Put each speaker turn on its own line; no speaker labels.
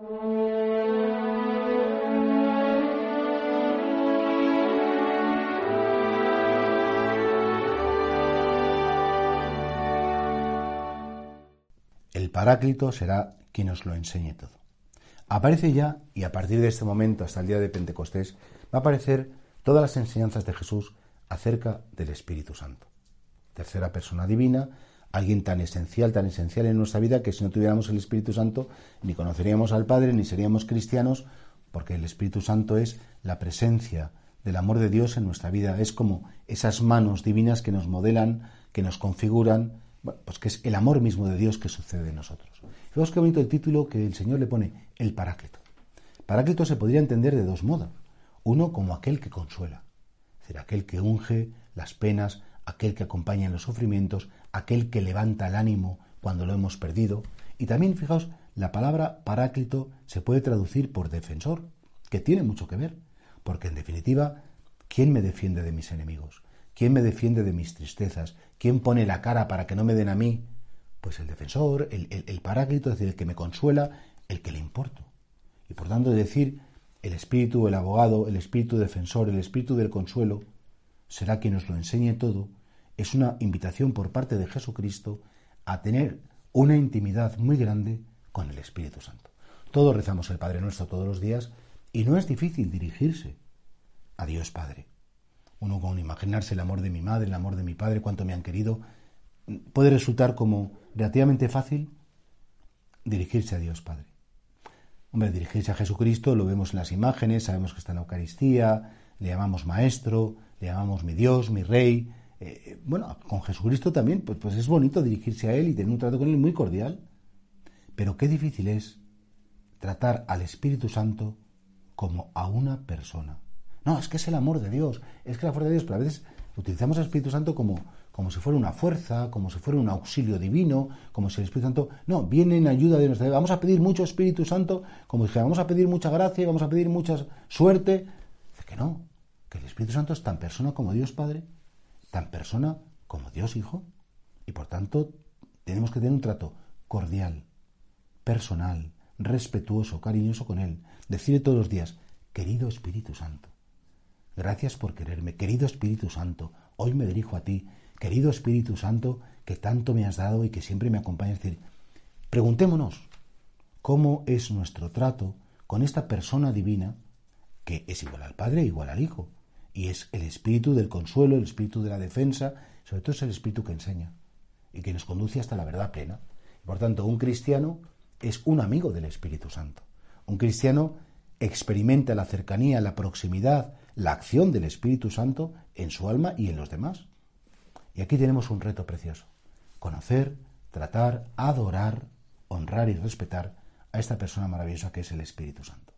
El Paráclito será quien nos lo enseñe todo. Aparece ya, y a partir de este momento hasta el día de Pentecostés, va a aparecer todas las enseñanzas de Jesús acerca del Espíritu Santo. Tercera persona divina, alguien tan esencial, tan esencial en nuestra vida que si no tuviéramos el Espíritu Santo ni conoceríamos al Padre ni seríamos cristianos, porque el Espíritu Santo es la presencia del amor de Dios en nuestra vida, es como esas manos divinas que nos modelan, que nos configuran, pues que es el amor mismo de Dios que sucede en nosotros. Fijaos qué bonito el título que el Señor le pone, el Paráclito. Paráclito se podría entender de dos modos. Uno como aquel que consuela, es decir, aquel que unge las penas, aquel que acompaña en los sufrimientos, aquel que levanta el ánimo cuando lo hemos perdido. Y también, fijaos, la palabra Paráclito se puede traducir por defensor, que tiene mucho que ver, porque en definitiva, ¿quién me defiende de mis enemigos? ¿Quién me defiende de mis tristezas? ¿Quién pone la cara para que no me den a mí? Pues el defensor, el, paráclito, es decir, el que me consuela, el que le importo. Y por tanto decir, el espíritu, el abogado, el espíritu defensor, el espíritu del consuelo, será quien nos lo enseñe todo, es una invitación por parte de Jesucristo a tener una intimidad muy grande con el Espíritu Santo. Todos rezamos el Padre Nuestro todos los días y no es difícil dirigirse a Dios Padre uno con imaginarse el amor de mi madre, el amor de mi padre, cuánto me han querido, puede resultar como relativamente fácil dirigirse a Dios Padre. Hombre, dirigirse a Jesucristo lo vemos en las imágenes, sabemos que está en la Eucaristía, le llamamos Maestro, le llamamos mi Dios, mi Rey. Eh, bueno, con Jesucristo también, pues, pues es bonito dirigirse a Él y tener un trato con Él muy cordial. Pero qué difícil es tratar al Espíritu Santo como a una persona. No, es que es el amor de Dios, es que la fuerza de Dios, pero a veces utilizamos al Espíritu Santo como, como si fuera una fuerza, como si fuera un auxilio divino, como si el Espíritu Santo, no, viene en ayuda de nuestra vida. Vamos a pedir mucho Espíritu Santo, como si vamos a pedir mucha gracia, vamos a pedir mucha suerte. Dice que no, que el Espíritu Santo es tan persona como Dios Padre, tan persona como Dios Hijo, y por tanto tenemos que tener un trato cordial, personal, respetuoso, cariñoso con Él. Decirle todos los días, querido Espíritu Santo, Gracias por quererme. Querido Espíritu Santo, hoy me dirijo a ti. Querido Espíritu Santo, que tanto me has dado y que siempre me acompañas. Es decir, preguntémonos, ¿cómo es nuestro trato con esta persona divina que es igual al Padre, igual al Hijo? Y es el espíritu del consuelo, el espíritu de la defensa, sobre todo es el espíritu que enseña y que nos conduce hasta la verdad plena. Por tanto, un cristiano es un amigo del Espíritu Santo. Un cristiano experimenta la cercanía, la proximidad, la acción del Espíritu Santo en su alma y en los demás. Y aquí tenemos un reto precioso. Conocer, tratar, adorar, honrar y respetar a esta persona maravillosa que es el Espíritu Santo.